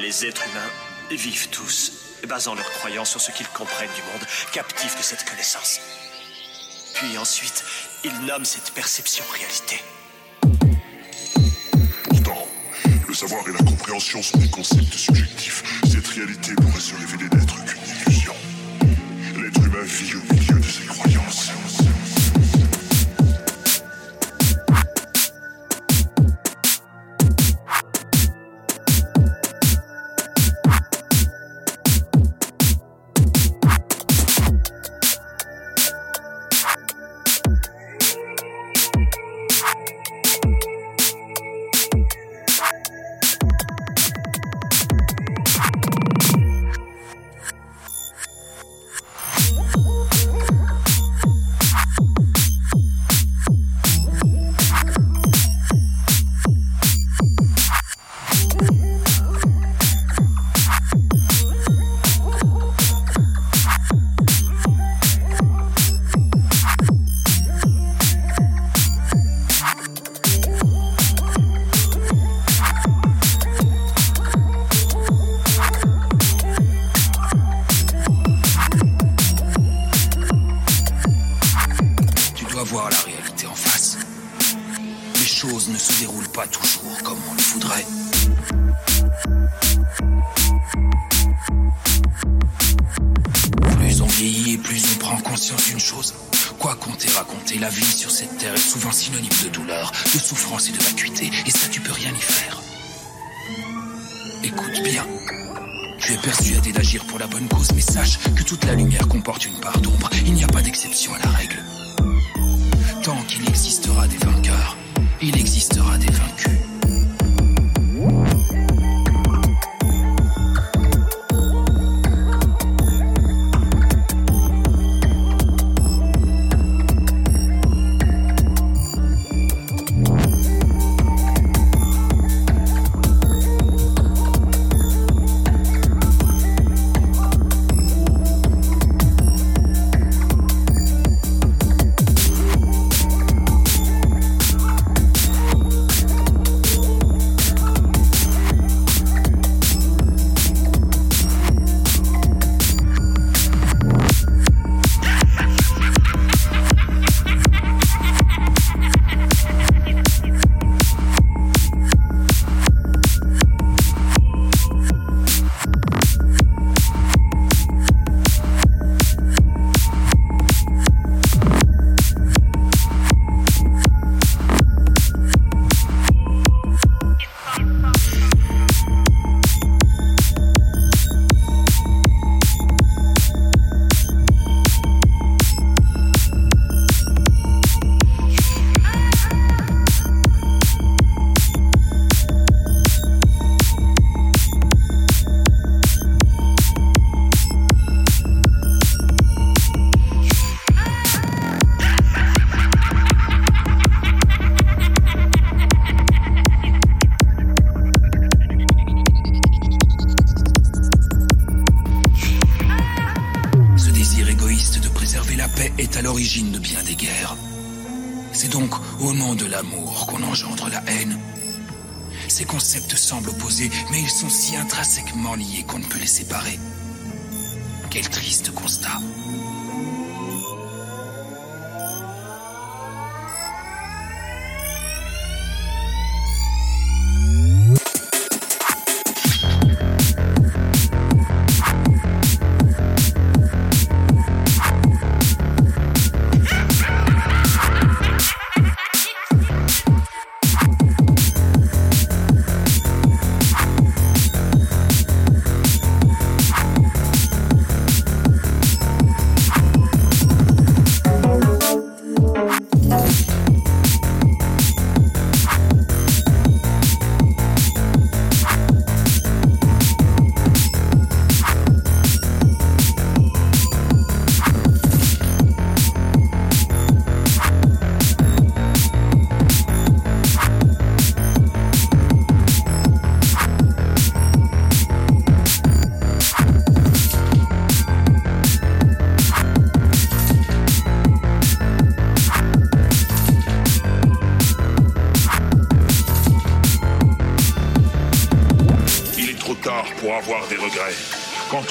Les êtres humains vivent tous, basant leurs croyances sur ce qu'ils comprennent du monde, captifs de cette connaissance. Puis ensuite, ils nomment cette perception réalité. Pourtant, le savoir et la compréhension sont des concepts subjectifs. Cette réalité pourrait se révéler n'être qu'une illusion. L'être humain vit au milieu ne se déroulent pas toujours comme on le voudrait. Plus on vieillit et plus on prend conscience d'une chose. Quoi qu'on t'ait raconté, la vie sur cette terre est souvent synonyme de douleur, de souffrance et de vacuité. Et ça, tu peux rien y faire. Écoute bien. Tu es persuadé d'agir pour la bonne cause, mais sache que toute la lumière comporte une part d'ombre. Il n'y a pas d'exception à la règle. Tant qu'il existera des vainqueurs, il existera des vaincus. La paix est à l'origine de bien des guerres. C'est donc au nom de l'amour qu'on engendre la haine. Ces concepts semblent opposés, mais ils sont si intrinsèquement liés qu'on ne peut les séparer. Quel triste constat.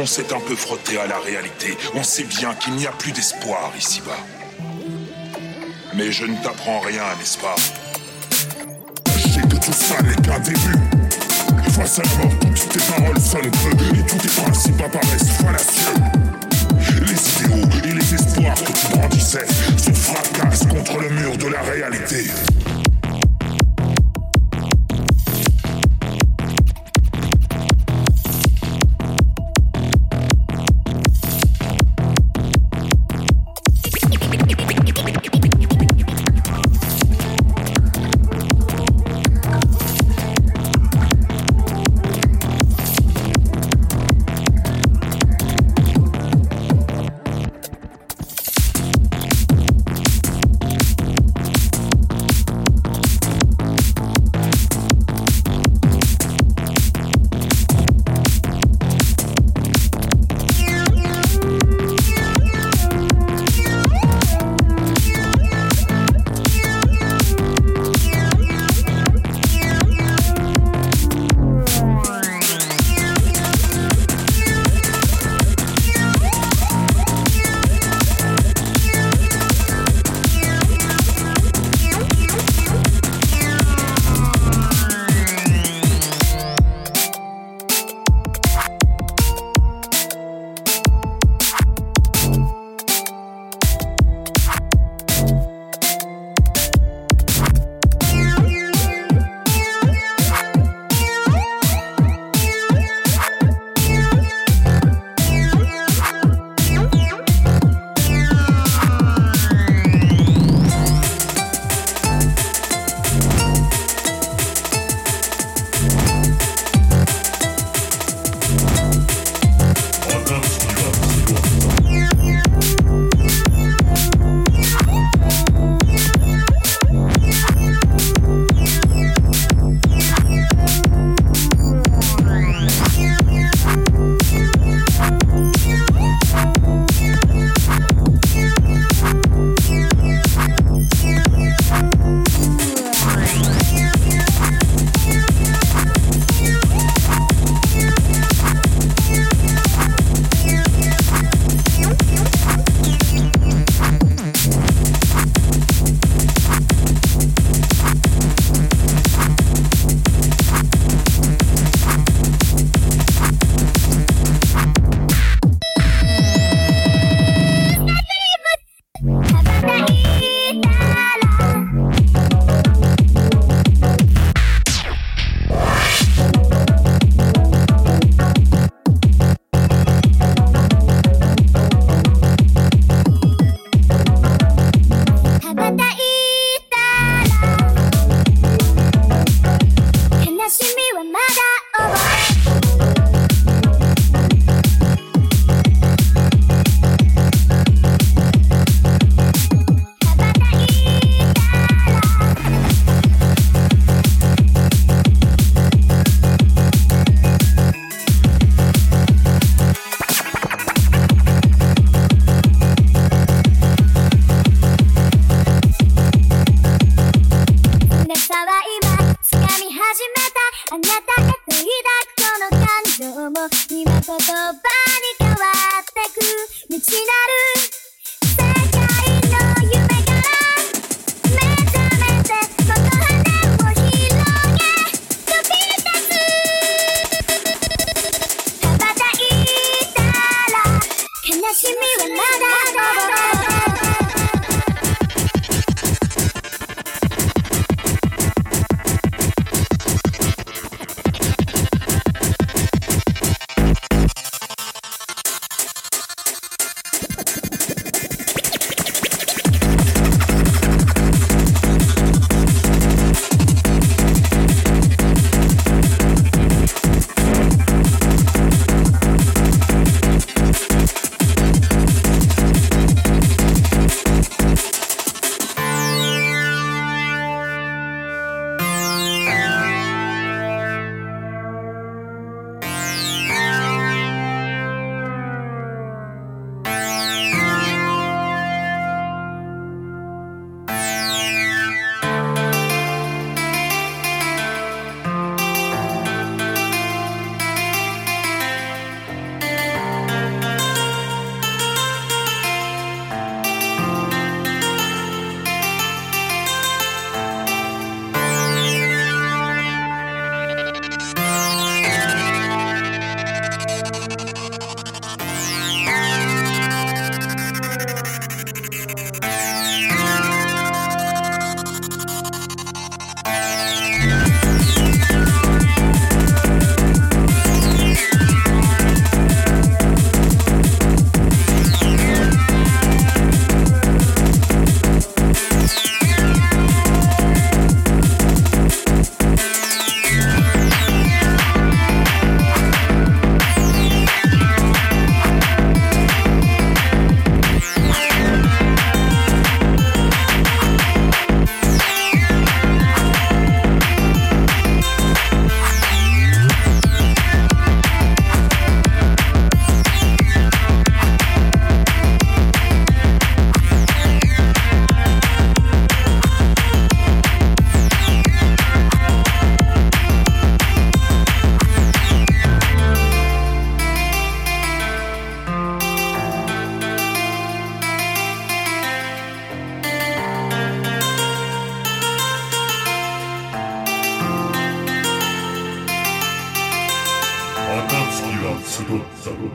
Quand on s'est un peu frotté à la réalité, on sait bien qu'il n'y a plus d'espoir ici-bas. Mais je ne t'apprends rien, n'est-ce pas? Je sais que tout ça n'est qu'un début. Face à la mort, toutes tes paroles sonnent peu et tous tes principes apparaissent fallacieux. Les idéaux et les espoirs que tu brandissais se fracassent contre le mur de la réalité.